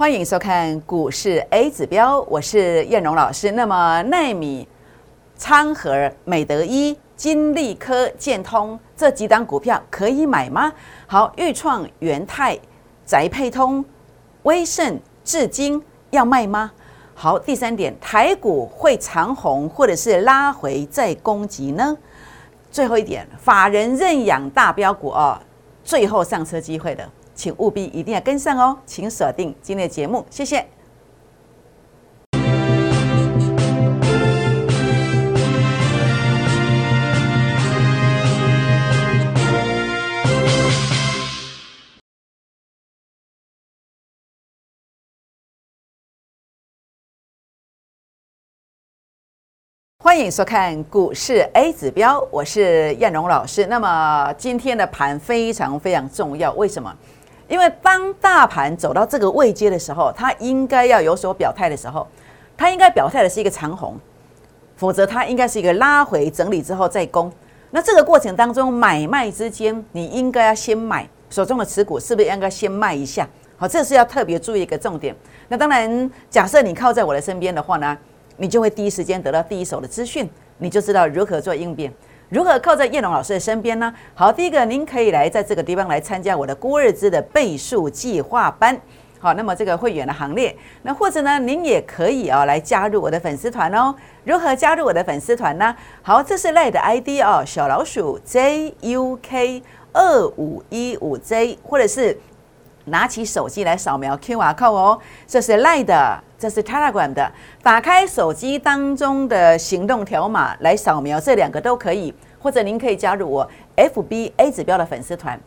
欢迎收看股市 A 指标，我是燕荣老师。那么奈米、昌河、美德一、金利科、建通这几档股票可以买吗？好，豫创、元泰、宅配通、威盛、至今要卖吗？好，第三点，台股会长红或者是拉回再攻击呢？最后一点，法人认养大标股哦，最后上车机会的。请务必一定要跟上哦，请锁定今天的节目，谢谢。欢迎收看股市 A 指标，我是燕荣老师。那么今天的盘非常非常重要，为什么？因为当大盘走到这个位阶的时候，它应该要有所表态的时候，它应该表态的是一个长红，否则它应该是一个拉回整理之后再攻。那这个过程当中，买卖之间，你应该要先买手中的持股，是不是应该先卖一下？好，这是要特别注意一个重点。那当然，假设你靠在我的身边的话呢，你就会第一时间得到第一手的资讯，你就知道如何做应变。如何靠在叶龙老师的身边呢？好，第一个，您可以来在这个地方来参加我的郭日之的倍数计划班。好，那么这个会员的行列，那或者呢，您也可以啊来加入我的粉丝团哦。如何加入我的粉丝团呢？好，这是赖的 ID 哦，小老鼠 JUK 二五一五 J，或者是拿起手机来扫描 QR code 哦。这是赖的。这是 Telegram 的，打开手机当中的行动条码来扫描，这两个都可以，或者您可以加入我 FBA 指标的粉丝团。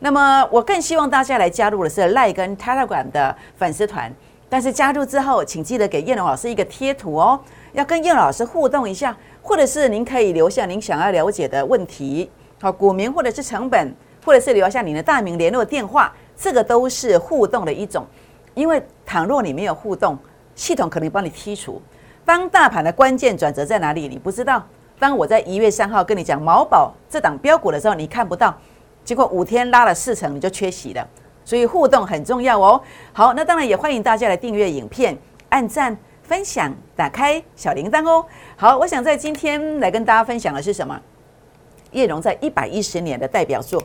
那么我更希望大家来加入的是赖跟 Telegram 的粉丝团，但是加入之后，请记得给叶龙老师一个贴图哦，要跟叶老师互动一下，或者是您可以留下您想要了解的问题，好，股民或者是成本，或者是留下你的大名联络电话，这个都是互动的一种，因为倘若你没有互动。系统可能帮你剔除。当大盘的关键转折在哪里？你不知道。当我在一月三号跟你讲毛宝这档标股的时候，你看不到。结果五天拉了四成，你就缺席了。所以互动很重要哦。好，那当然也欢迎大家来订阅影片、按赞、分享、打开小铃铛哦。好，我想在今天来跟大家分享的是什么？叶荣在一百一十年的代表作，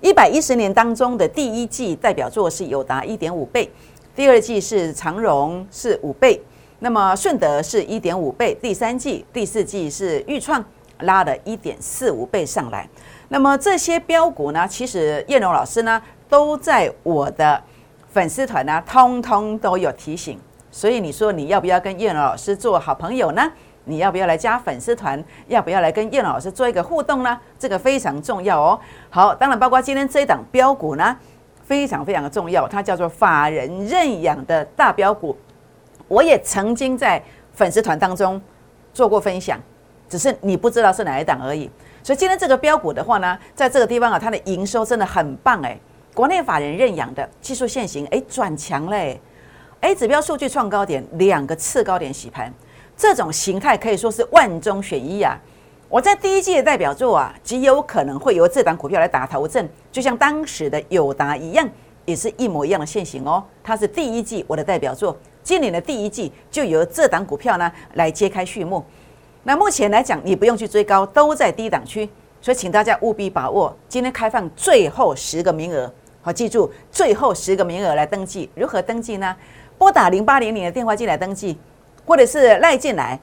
一百一十年当中的第一季代表作是有达一点五倍。第二季是长荣是五倍，那么顺德是一点五倍，第三季、第四季是豫创拉了一点四五倍上来。那么这些标股呢，其实叶龙老师呢都在我的粉丝团呢，通通都有提醒。所以你说你要不要跟叶龙老师做好朋友呢？你要不要来加粉丝团？要不要来跟叶龙老师做一个互动呢？这个非常重要哦。好，当然包括今天这一档标股呢。非常非常的重要，它叫做法人认养的大标股。我也曾经在粉丝团当中做过分享，只是你不知道是哪一档而已。所以今天这个标股的话呢，在这个地方啊，它的营收真的很棒哎。国内法人认养的技术线型哎转强嘞，哎指标数据创高点，两个次高点洗盘，这种形态可以说是万中选一啊。我在第一季的代表作啊，极有可能会由这档股票来打头阵，就像当时的友达一样，也是一模一样的现形哦。它是第一季我的代表作，今年的第一季就由这档股票呢来揭开序幕。那目前来讲，你不用去追高，都在低档区，所以请大家务必把握今天开放最后十个名额，好，记住最后十个名额来登记。如何登记呢？拨打零八零零的电话进来登记，或者是赖进来。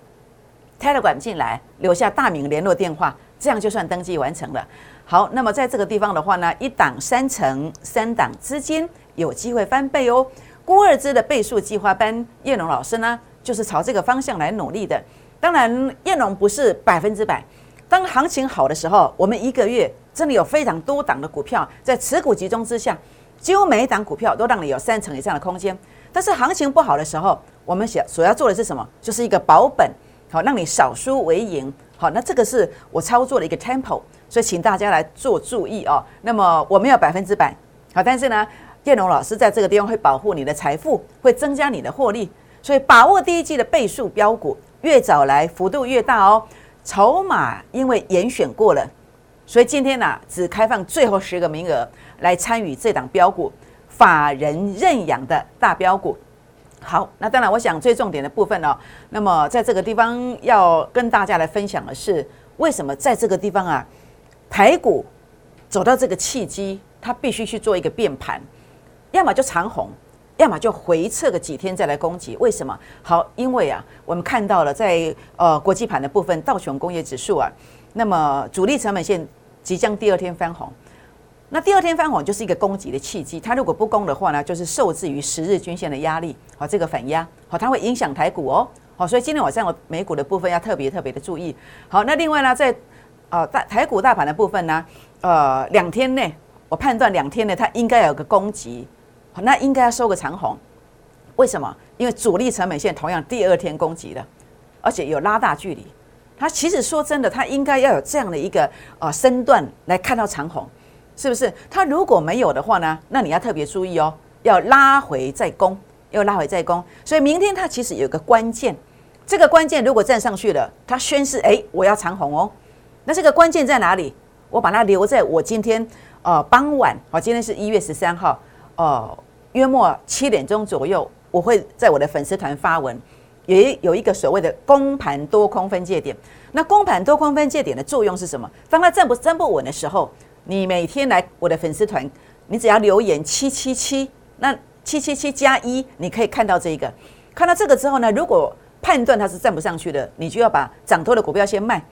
Telegram 进来，留下大名联络电话，这样就算登记完成了。好，那么在这个地方的话呢，一档三成，三档资金有机会翻倍哦。郭二支的倍数计划班，叶龙老师呢，就是朝这个方向来努力的。当然，叶龙不是百分之百。当行情好的时候，我们一个月真的有非常多档的股票在持股集中之下，几乎每一档股票都让你有三成以上的空间。但是行情不好的时候，我们想所要做的是什么？就是一个保本。好，让你少输为赢。好，那这个是我操作的一个 tempo，所以请大家来做注意哦。那么我没有百分之百，好，但是呢，叶龙老师在这个地方会保护你的财富，会增加你的获利，所以把握第一季的倍数标股，越早来幅度越大哦。筹码因为严选过了，所以今天呢只开放最后十个名额来参与这档标股，法人认养的大标股。好，那当然，我想最重点的部分呢，那么在这个地方要跟大家来分享的是，为什么在这个地方啊，台股走到这个契机，它必须去做一个变盘，要么就长红，要么就回撤个几天再来攻击。为什么？好，因为啊，我们看到了在呃国际盘的部分，道琼工业指数啊，那么主力成本线即将第二天翻红。那第二天翻红就是一个攻击的契机，它如果不攻的话呢，就是受制于十日均线的压力，好，这个反压，好，它会影响台股哦，好，所以今天晚上我美股的部分要特别特别的注意。好，那另外呢，在呃大台股大盘的部分呢，呃两天内，我判断两天内它应该有个攻击，好，那应该要收个长红，为什么？因为主力成本线同样第二天攻击了，而且有拉大距离，它其实说真的，它应该要有这样的一个呃身段来看到长红。是不是？它如果没有的话呢？那你要特别注意哦，要拉回再攻，要拉回再攻。所以明天它其实有个关键，这个关键如果站上去了，它宣示哎，我要长红哦。那这个关键在哪里？我把它留在我今天呃傍晚，好，今天是一月十三号，呃，约莫七点钟左右，我会在我的粉丝团发文，也有一个所谓的公盘多空分界点。那公盘多空分界点的作用是什么？当它站不站不稳的时候。你每天来我的粉丝团，你只要留言七七七，那七七七加一，你可以看到这个。看到这个之后呢，如果判断它是站不上去的，你就要把涨多的股票先卖，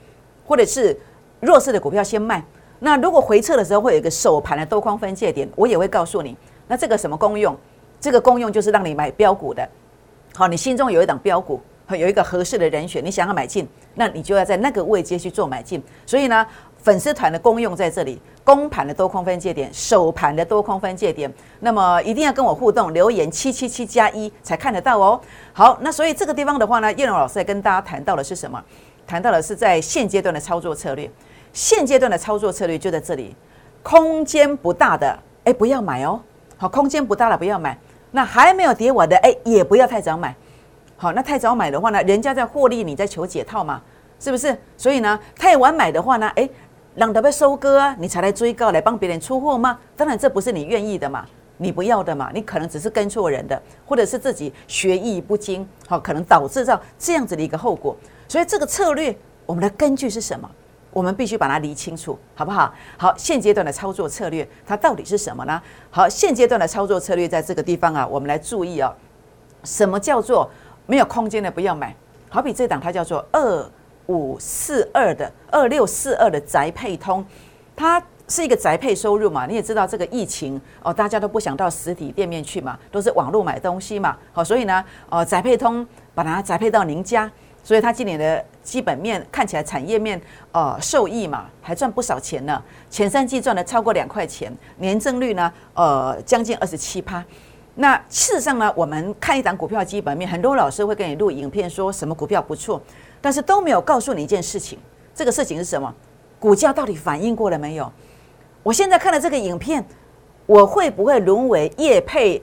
或者是弱势的股票先卖。那如果回撤的时候会有一个首盘的多空分界点，我也会告诉你。那这个什么功用？这个功用就是让你买标股的。好，你心中有一档标股，有一个合适的人选，你想要买进，那你就要在那个位阶去做买进。所以呢。粉丝团的功用在这里，公盘的多空分界点，首盘的多空分界点，那么一定要跟我互动，留言七七七加一才看得到哦。好，那所以这个地方的话呢，叶龙老师在跟大家谈到的是什么？谈到的是在现阶段的操作策略，现阶段的操作策略就在这里，空间不大的，哎，不要买哦。好，空间不大了，不要买。那还没有跌完的，哎，也不要太早买。好，那太早买的话呢，人家在获利，你在求解套嘛，是不是？所以呢，太晚买的话呢，哎。让他被收割啊，你才来追高来帮别人出货吗？当然这不是你愿意的嘛，你不要的嘛，你可能只是跟错人的，或者是自己学艺不精，好，可能导致到这样子的一个后果。所以这个策略，我们的根据是什么？我们必须把它理清楚，好不好？好，现阶段的操作策略它到底是什么呢？好，现阶段的操作策略在这个地方啊，我们来注意啊，什么叫做没有空间的不要买？好比这档它叫做二。五四二的二六四二的宅配通，它是一个宅配收入嘛？你也知道这个疫情哦，大家都不想到实体店面去嘛，都是网络买东西嘛。好，所以呢，呃，宅配通把它宅配到您家，所以它今年的基本面看起来产业面呃受益嘛，还赚不少钱呢。前三季赚了超过两块钱，年增率呢呃将近二十七趴。那事实上呢，我们看一档股票基本面，很多老师会给你录影片，说什么股票不错。但是都没有告诉你一件事情，这个事情是什么？股价到底反应过了没有？我现在看了这个影片，我会不会沦为叶佩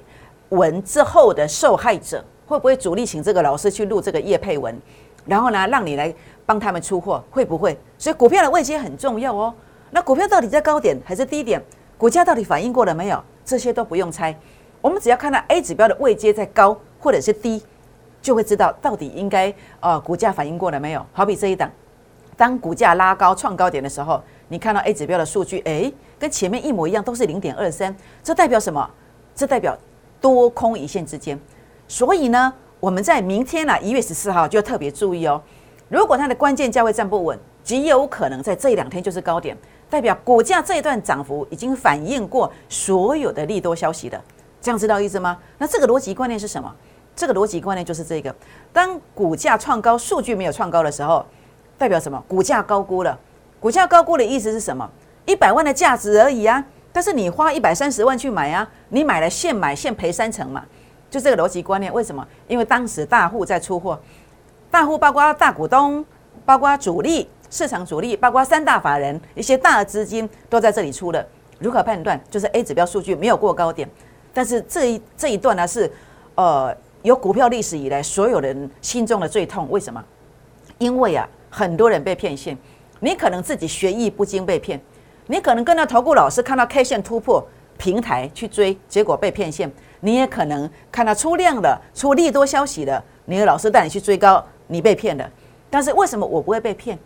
文之后的受害者？会不会主力请这个老师去录这个叶佩文，然后呢，让你来帮他们出货？会不会？所以股票的位阶很重要哦。那股票到底在高点还是低点？股价到底反应过了没有？这些都不用猜，我们只要看到 A 指标的位阶在高或者是低。就会知道到底应该呃股价反应过了没有？好比这一档，当股价拉高创高点的时候，你看到 A 指标的数据，哎，跟前面一模一样，都是零点二三，这代表什么？这代表多空一线之间。所以呢，我们在明天呢，一月十四号就要特别注意哦。如果它的关键价位站不稳，极有可能在这两天就是高点，代表股价这一段涨幅已经反映过所有的利多消息的。这样知道意思吗？那这个逻辑观念是什么？这个逻辑观念就是这个：当股价创高，数据没有创高的时候，代表什么？股价高估了。股价高估的意思是什么？一百万的价值而已啊！但是你花一百三十万去买啊，你买了现买现赔三成嘛？就这个逻辑观念。为什么？因为当时大户在出货，大户包括大股东、包括主力、市场主力、包括三大法人，一些大的资金都在这里出了。如何判断？就是 A 指标数据没有过高点，但是这一这一段呢是，呃。有股票历史以来，所有人心中的最痛，为什么？因为啊，很多人被骗线。你可能自己学艺不精被骗，你可能跟着投顾老师看到 K 线突破，平台去追，结果被骗线。你也可能看到出量了，出利多消息了，你的老师带你去追高，你被骗了。但是为什么我不会被骗？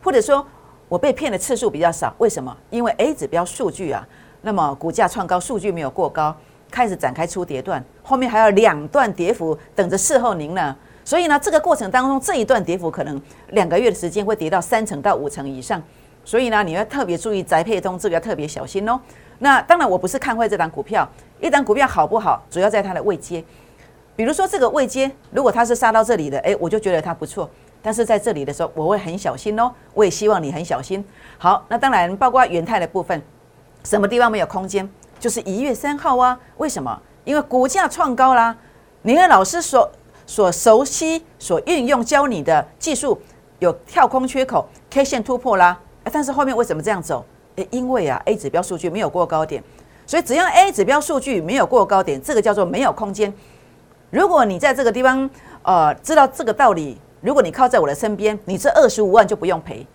或者说我被骗的次数比较少？为什么？因为 A 指标数据啊，那么股价创高，数据没有过高，开始展开出跌段，后面还有两段跌幅等着伺候您呢。所以呢，这个过程当中这一段跌幅可能两个月的时间会跌到三成到五成以上。所以呢，你要特别注意宅配通，这个要特别小心哦。那当然，我不是看坏这档股票，一档股票好不好，主要在它的位阶。比如说这个位阶，如果它是杀到这里的，诶，我就觉得它不错。但是在这里的时候，我会很小心哦。我也希望你很小心。好，那当然包括元泰的部分，什么地方没有空间？就是一月三号啊。为什么？因为股价创高啦。你的老师所所熟悉、所运用教你的技术，有跳空缺口，K 线突破啦。但是后面为什么这样走？诶，因为啊，A 指标数据没有过高点，所以只要 A 指标数据没有过高点，这个叫做没有空间。如果你在这个地方，呃，知道这个道理，如果你靠在我的身边，你这二十五万就不用赔，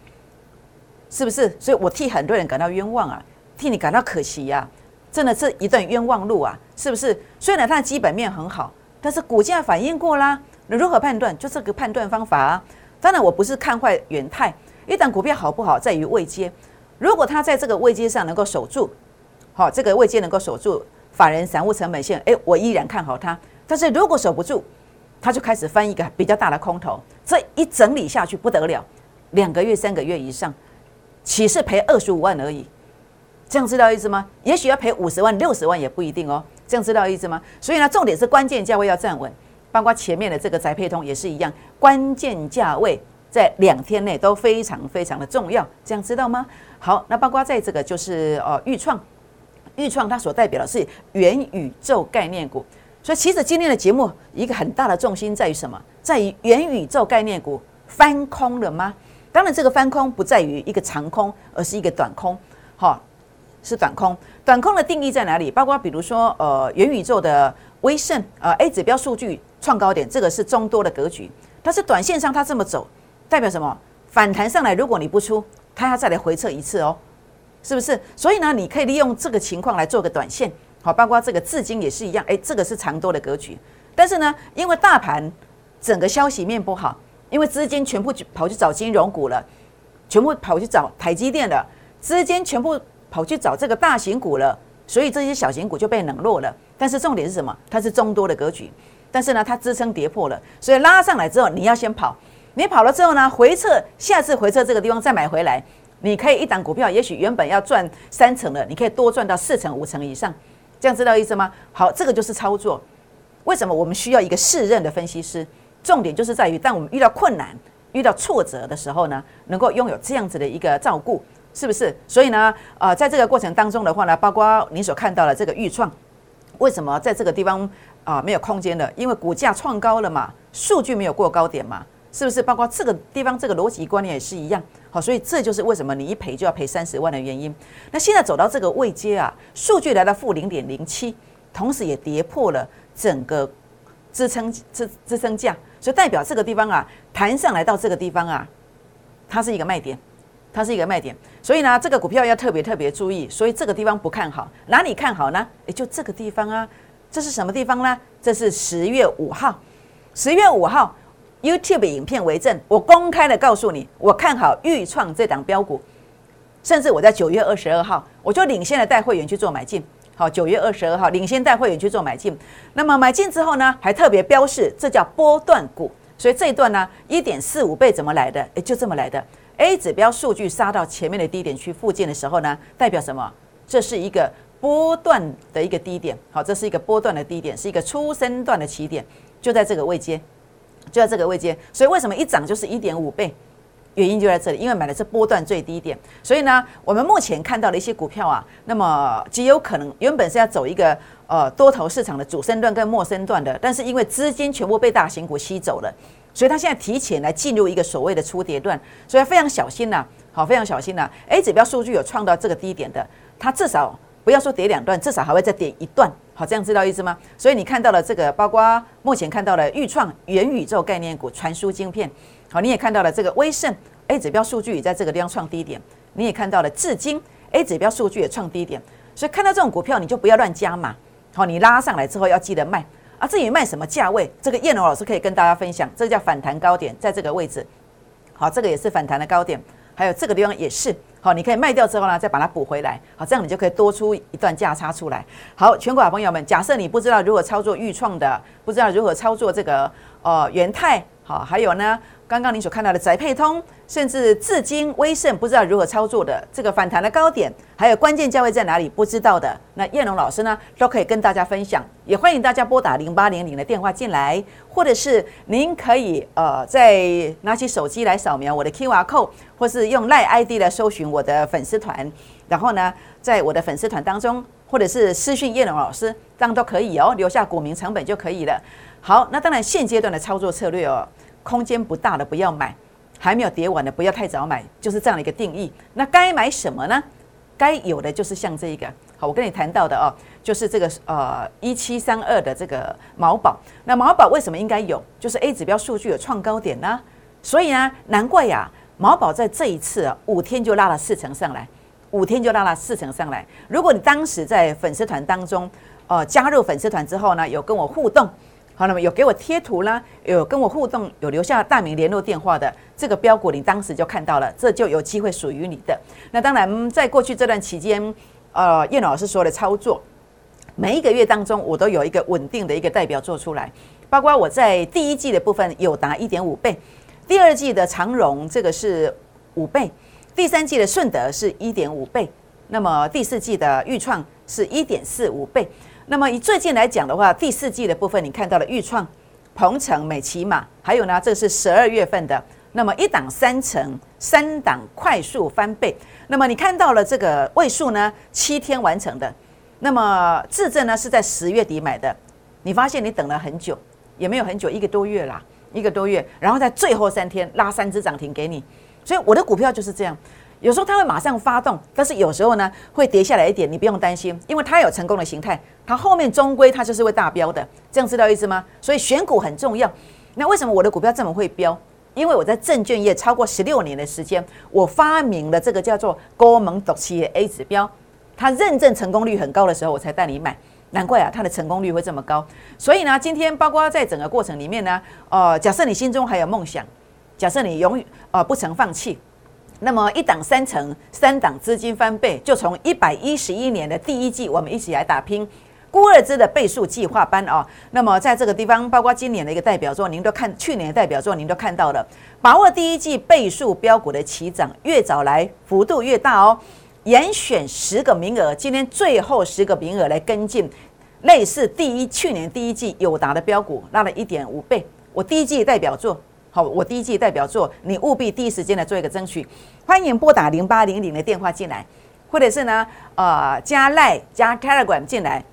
是不是？所以我替很多人感到冤枉啊，替你感到可惜呀，真的是一段冤枉路啊，是不是？虽然它的基本面很好，但是股价反应过啦，你如何判断？就这个判断方法啊。当然，我不是看坏远泰，一旦股票好不好在于位阶。如果它在这个位阶上能够守住，好，这个位阶能够守住法人散户成本线，诶，我依然看好它。但是如果守不住，它就开始翻一个比较大的空头，这一整理下去不得了，两个月、三个月以上，岂是赔二十五万而已？这样知道意思吗？也许要赔五十万、六十万也不一定哦。这样知道意思吗？所以呢，重点是关键价位要站稳，包括前面的这个宅配通也是一样，关键价位。在两天内都非常非常的重要，这样知道吗？好，那包括在这个就是呃预创，预创它所代表的是元宇宙概念股，所以其实今天的节目一个很大的重心在于什么？在于元宇宙概念股翻空了吗？当然，这个翻空不在于一个长空，而是一个短空，好，是短空。短空的定义在哪里？包括比如说呃元宇宙的威胜，呃 A 指标数据创高点，这个是中多的格局，但是短线上它这么走。代表什么？反弹上来，如果你不出，它要再来回撤一次哦，是不是？所以呢，你可以利用这个情况来做个短线，好，包括这个资金也是一样，诶，这个是长多的格局。但是呢，因为大盘整个消息面不好，因为资金全部跑去找金融股了，全部跑去找台积电了，资金全部跑去找这个大型股了，所以这些小型股就被冷落了。但是重点是什么？它是中多的格局，但是呢，它支撑跌破了，所以拉上来之后，你要先跑。你跑了之后呢？回撤，下次回撤这个地方再买回来，你可以一档股票，也许原本要赚三成的，你可以多赚到四成、五成以上，这样知道意思吗？好，这个就是操作。为什么我们需要一个适任的分析师？重点就是在于，当我们遇到困难、遇到挫折的时候呢，能够拥有这样子的一个照顾，是不是？所以呢，呃，在这个过程当中的话呢，包括你所看到的这个预创，为什么在这个地方啊没有空间了？因为股价创高了嘛，数据没有过高点嘛。是不是包括这个地方这个逻辑观念也是一样？好，所以这就是为什么你一赔就要赔三十万的原因。那现在走到这个位阶啊，数据来到负零点零七，同时也跌破了整个支撑支支撑价，所以代表这个地方啊，弹上来到这个地方啊，它是一个卖点，它是一个卖点。所以呢，这个股票要特别特别注意。所以这个地方不看好，哪里看好呢？也就这个地方啊。这是什么地方呢？这是十月五号，十月五号。YouTube 影片为证，我公开的告诉你，我看好豫创这档标股，甚至我在九月二十二号，我就领先的带会员去做买进。好，九月二十二号领先带会员去做买进，那么买进之后呢，还特别标示这叫波段股，所以这一段呢，一点四五倍怎么来的？诶，就这么来的。A 指标数据杀到前面的低点区附近的时候呢，代表什么？这是一个波段的一个低点。好，这是一个波段的低点，是一个初升段的起点，就在这个位阶。就在这个位阶，所以为什么一涨就是一点五倍？原因就在这里，因为买的是波段最低点。所以呢，我们目前看到的一些股票啊，那么极有可能原本是要走一个呃多头市场的主升段跟末升段的，但是因为资金全部被大型股吸走了，所以它现在提前来进入一个所谓的初跌段，所以非常小心呐，好，非常小心呐。A 指标数据有创到这个低点的，它至少。不要说跌两段，至少还会再跌一段，好，这样知道意思吗？所以你看到了这个，包括目前看到了预创元宇宙概念股传输晶片，好，你也看到了这个威盛 A 指标数据也在这个地方创低点，你也看到了至今 A 指标数据也创低点，所以看到这种股票，你就不要乱加码。好，你拉上来之后要记得卖至于卖什么价位，这个燕龙老师可以跟大家分享。这个叫反弹高点，在这个位置。好，这个也是反弹的高点，还有这个地方也是。好，你可以卖掉之后呢，再把它补回来。好，这样你就可以多出一段价差出来。好，全国好朋友们，假设你不知道如何操作预创的，不知道如何操作这个呃元泰，好，还有呢。刚刚你所看到的宅配通，甚至至今威盛不知道如何操作的这个反弹的高点，还有关键价位在哪里不知道的，那叶龙老师呢都可以跟大家分享，也欢迎大家拨打零八零零的电话进来，或者是您可以呃再拿起手机来扫描我的 Q R code，或是用赖 ID 来搜寻我的粉丝团，然后呢在我的粉丝团当中，或者是私讯叶龙老师，这样都可以哦，留下股民成本就可以了。好，那当然现阶段的操作策略哦。空间不大的不要买，还没有跌完的不要太早买，就是这样的一个定义。那该买什么呢？该有的就是像这一个，好，我跟你谈到的哦，就是这个呃一七三二的这个毛宝。那毛宝为什么应该有？就是 A 指标数据有创高点呢，所以呢，难怪呀，毛宝在这一次啊五天就拉了四成上来，五天就拉了四成上来。如果你当时在粉丝团当中，呃，加入粉丝团之后呢，有跟我互动。好，那么有给我贴图啦，有跟我互动，有留下大名联络电话的这个标股，你当时就看到了，这就有机会属于你的。那当然，在过去这段期间，呃，叶老师说的操作，每一个月当中，我都有一个稳定的一个代表做出来，包括我在第一季的部分有达一点五倍，第二季的长荣这个是五倍，第三季的顺德是一点五倍，那么第四季的预创是一点四五倍。那么以最近来讲的话，第四季的部分你看到了豫创、鹏程、美骑马，还有呢，这是十二月份的。那么一档三成，三档快速翻倍。那么你看到了这个位数呢，七天完成的。那么自证呢是在十月底买的，你发现你等了很久，也没有很久，一个多月啦，一个多月，然后在最后三天拉三只涨停给你。所以我的股票就是这样。有时候它会马上发动，但是有时候呢会跌下来一点，你不用担心，因为它有成功的形态，它后面终归它就是会大标的，这样知道意思吗？所以选股很重要。那为什么我的股票这么会标？因为我在证券业超过十六年的时间，我发明了这个叫做高门独企业 A 指标，它认证成功率很高的时候，我才带你买。难怪啊，它的成功率会这么高。所以呢，今天包括在整个过程里面呢，呃，假设你心中还有梦想，假设你永远呃不曾放弃。那么一档三成，三档资金翻倍，就从一百一十一年的第一季，我们一起来打拼孤二之的倍数计划班哦。那么在这个地方，包括今年的一个代表作，您都看；去年的代表作，您都看到了。把握第一季倍数标股的起涨，越早来幅度越大哦。严选十个名额，今天最后十个名额来跟进，类似第一去年第一季友达的标股，拉了一点五倍。我第一季代表作。好，我第一季代表作，你务必第一时间来做一个争取。欢迎拨打零八零零的电话进来，或者是呢，呃，加赖加 Telegram 进来，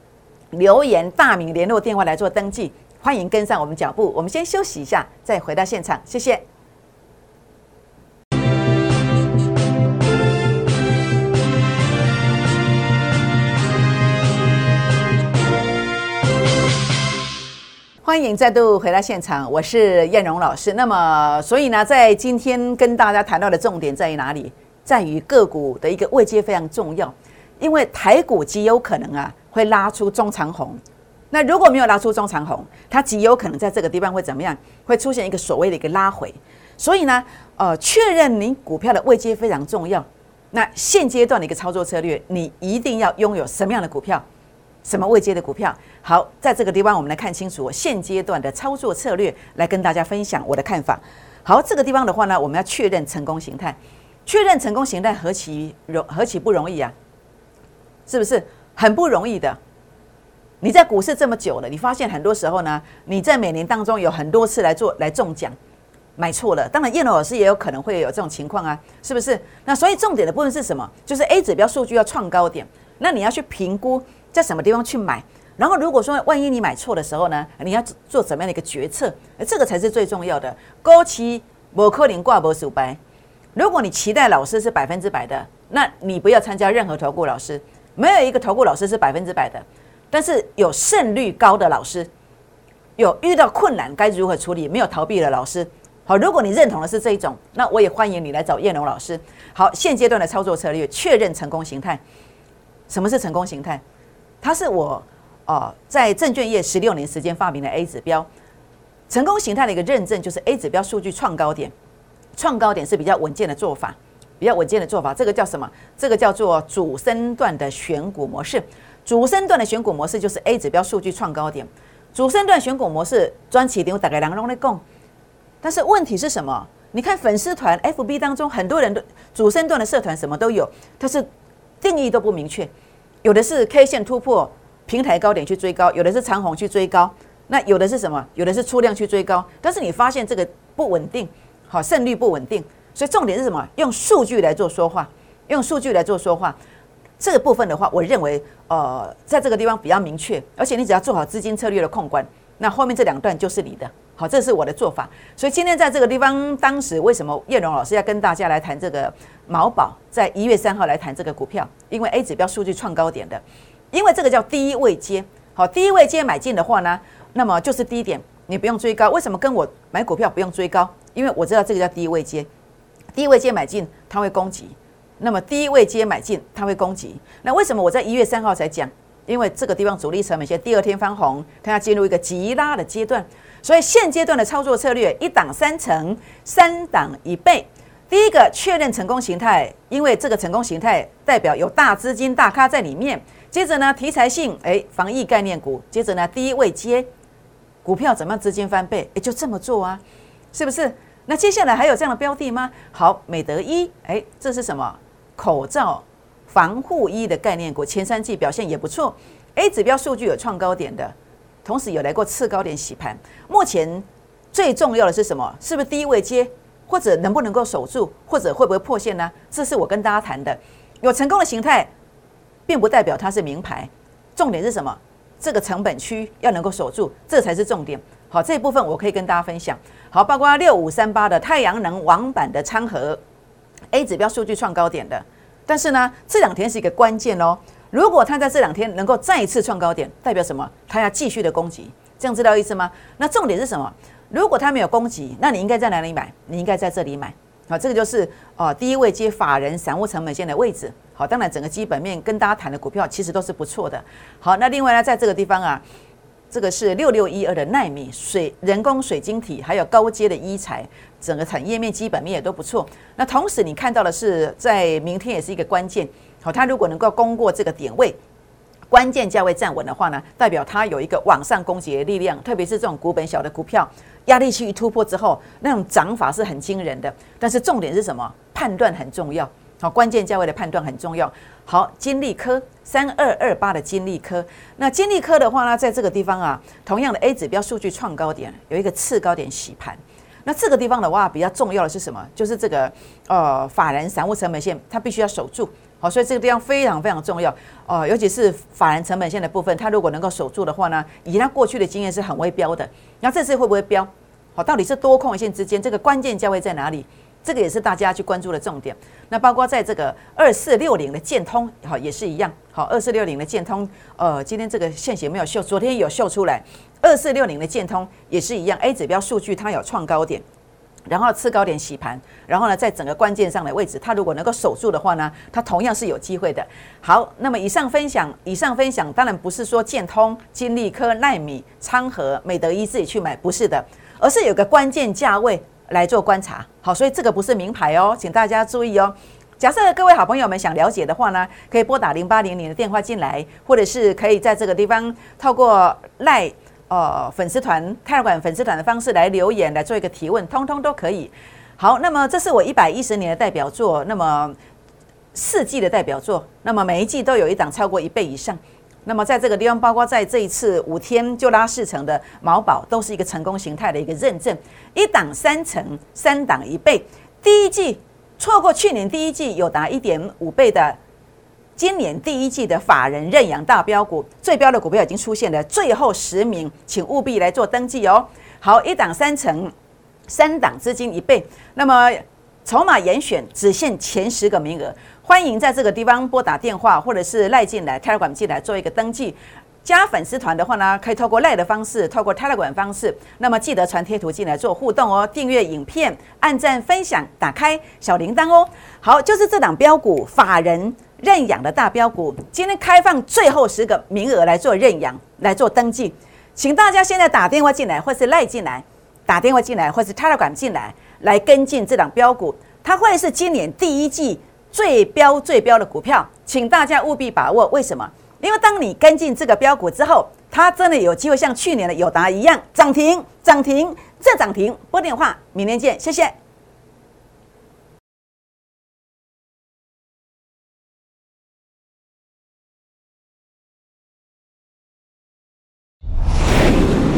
留言大名联络电话来做登记。欢迎跟上我们脚步，我们先休息一下，再回到现场，谢谢。欢迎再度回到现场，我是燕荣老师。那么，所以呢，在今天跟大家谈到的重点在于哪里？在于个股的一个位阶非常重要，因为台股极有可能啊会拉出中长红。那如果没有拉出中长红，它极有可能在这个地方会怎么样？会出现一个所谓的一个拉回。所以呢，呃，确认你股票的位阶非常重要。那现阶段的一个操作策略，你一定要拥有什么样的股票？什么未接的股票？好，在这个地方我们来看清楚我现阶段的操作策略，来跟大家分享我的看法。好，这个地方的话呢，我们要确认成功形态，确认成功形态何其容何其不容易啊？是不是很不容易的？你在股市这么久了，你发现很多时候呢，你在每年当中有很多次来做来中奖，买错了。当然，叶老师也有可能会有这种情况啊，是不是？那所以重点的部分是什么？就是 A 指标数据要创高点，那你要去评估。在什么地方去买？然后如果说万一你买错的时候呢？你要做怎么样的一个决策？这个才是最重要的。高期摩克林挂博数白，如果你期待老师是百分之百的，那你不要参加任何投顾老师。没有一个投顾老师是百分之百的，但是有胜率高的老师，有遇到困难该如何处理，没有逃避的老师。好，如果你认同的是这一种，那我也欢迎你来找叶龙老师。好，现阶段的操作策略，确认成功形态。什么是成功形态？它是我哦在证券业十六年时间发明的 A 指标。成功形态的一个认证就是 A 指标数据创高点，创高点是比较稳健的做法，比较稳健的做法。这个叫什么？这个叫做主升段的选股模式。主升段的选股模式就是 A 指标数据创高点。主升段选股模式专起点，我大概两个钟来供。但是问题是什么？你看粉丝团 FB 当中很多人都主升段的社团什么都有，但是定义都不明确。有的是 K 线突破平台高点去追高，有的是长虹去追高。那有的是什么？有的是出量去追高，但是你发现这个不稳定，好胜率不稳定，所以重点是什么？用数据来做说话，用数据来做说话。这个部分的话，我认为呃，在这个地方比较明确，而且你只要做好资金策略的控管，那后面这两段就是你的。好，这是我的做法。所以今天在这个地方，当时为什么叶荣老师要跟大家来谈这个毛宝，在一月三号来谈这个股票？因为 A 指标数据创高点的，因为这个叫低位接。好，低位接买进的话呢？那么就是低点，你不用追高。为什么跟我买股票不用追高？因为我知道这个叫低位接，低位接买进它会攻击。那么低位接买进它会攻击。那为什么我在一月三号才讲？因为这个地方主力成本线第二天翻红，它要进入一个急拉的阶段。所以现阶段的操作策略，一档三成，三档一倍。第一个确认成功形态，因为这个成功形态代表有大资金大咖在里面。接着呢，题材性，哎，防疫概念股。接着呢，低位接。股票怎么样资金翻倍？也就这么做啊，是不是？那接下来还有这样的标的吗？好，美德一，哎，这是什么？口罩防护衣的概念股，前三季表现也不错。A 指标数据有创高点的，同时有来过次高点洗盘。目前最重要的是什么？是不是低位接，或者能不能够守住，或者会不会破线呢？这是我跟大家谈的。有成功的形态，并不代表它是名牌。重点是什么？这个成本区要能够守住，这才是重点。好，这一部分我可以跟大家分享。好，包括六五三八的太阳能网板的昌河 A 指标数据创高点的，但是呢，这两天是一个关键哦。如果它在这两天能够再一次创高点，代表什么？它要继续的攻击，这样知道意思吗？那重点是什么？如果它没有攻击，那你应该在哪里买？你应该在这里买。好，这个就是哦，第一位接法人散户成本线的位置。好，当然整个基本面跟大家谈的股票其实都是不错的。好，那另外呢，在这个地方啊，这个是六六一二的纳米水人工水晶体，还有高阶的医材，整个产业面基本面也都不错。那同时你看到的是，在明天也是一个关键。好，它如果能够攻过这个点位。关键价位站稳的话呢，代表它有一个往上攻击的力量，特别是这种股本小的股票，压力区一突破之后，那种涨法是很惊人的。但是重点是什么？判断很重要。好，关键价位的判断很重要。好，金利科三二二八的金利科，那金利科的话呢，在这个地方啊，同样的 A 指标数据创高点，有一个次高点洗盘。那这个地方的话，比较重要的是什么？就是这个呃，法人散户成本线，它必须要守住。好，所以这个地方非常非常重要哦，尤其是法人成本线的部分，它如果能够守住的话呢，以它过去的经验是很会标的。那这次会不会标？好，到底是多空线之间这个关键价位在哪里？这个也是大家去关注的重点。那包括在这个二四六零的建通，好也是一样。好，二四六零的建通，呃，今天这个线型没有秀，昨天有秀出来。二四六零的建通也是一样，A 指标数据它有创高点。然后次高点洗盘，然后呢，在整个关键上的位置，它如果能够守住的话呢，它同样是有机会的。好，那么以上分享，以上分享当然不是说建通、金利科、奈米、昌河、美德一自己去买，不是的，而是有个关键价位来做观察。好，所以这个不是名牌哦，请大家注意哦。假设各位好朋友们想了解的话呢，可以拨打零八零零的电话进来，或者是可以在这个地方透过赖。哦，粉丝团、泰管粉丝团的方式来留言，来做一个提问，通通都可以。好，那么这是我一百一十年的代表作，那么四季的代表作，那么每一季都有一档超过一倍以上。那么在这个地方，包括在这一次五天就拉四成的毛宝，都是一个成功形态的一个认证。一档三成，三档一倍。第一季错过去年第一季有达一点五倍的。今年第一季的法人认养大标股，最标的股票已经出现了，最后十名，请务必来做登记哦。好，一档三成，三档资金一倍，那么筹码严选只限前十个名额，欢迎在这个地方拨打电话或者是赖进来泰 a 管进来做一个登记。加粉丝团的话呢，可以透过赖的方式，透过泰 a 管方式，那么记得传贴图进来做互动哦，订阅影片，按赞分享，打开小铃铛哦。好，就是这档标股法人。认养的大标股，今天开放最后十个名额来做认养，来做登记，请大家现在打电话进来，或是赖进来，打电话进来，或是 Telegram 进来，来跟进这档标股，它会是今年第一季最标最标的股票，请大家务必把握。为什么？因为当你跟进这个标股之后，它真的有机会像去年的友达一样涨停，涨停，再涨停。拨电话，明天见，谢谢。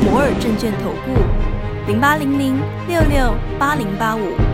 摩尔证券投顾，零八零零六六八零八五。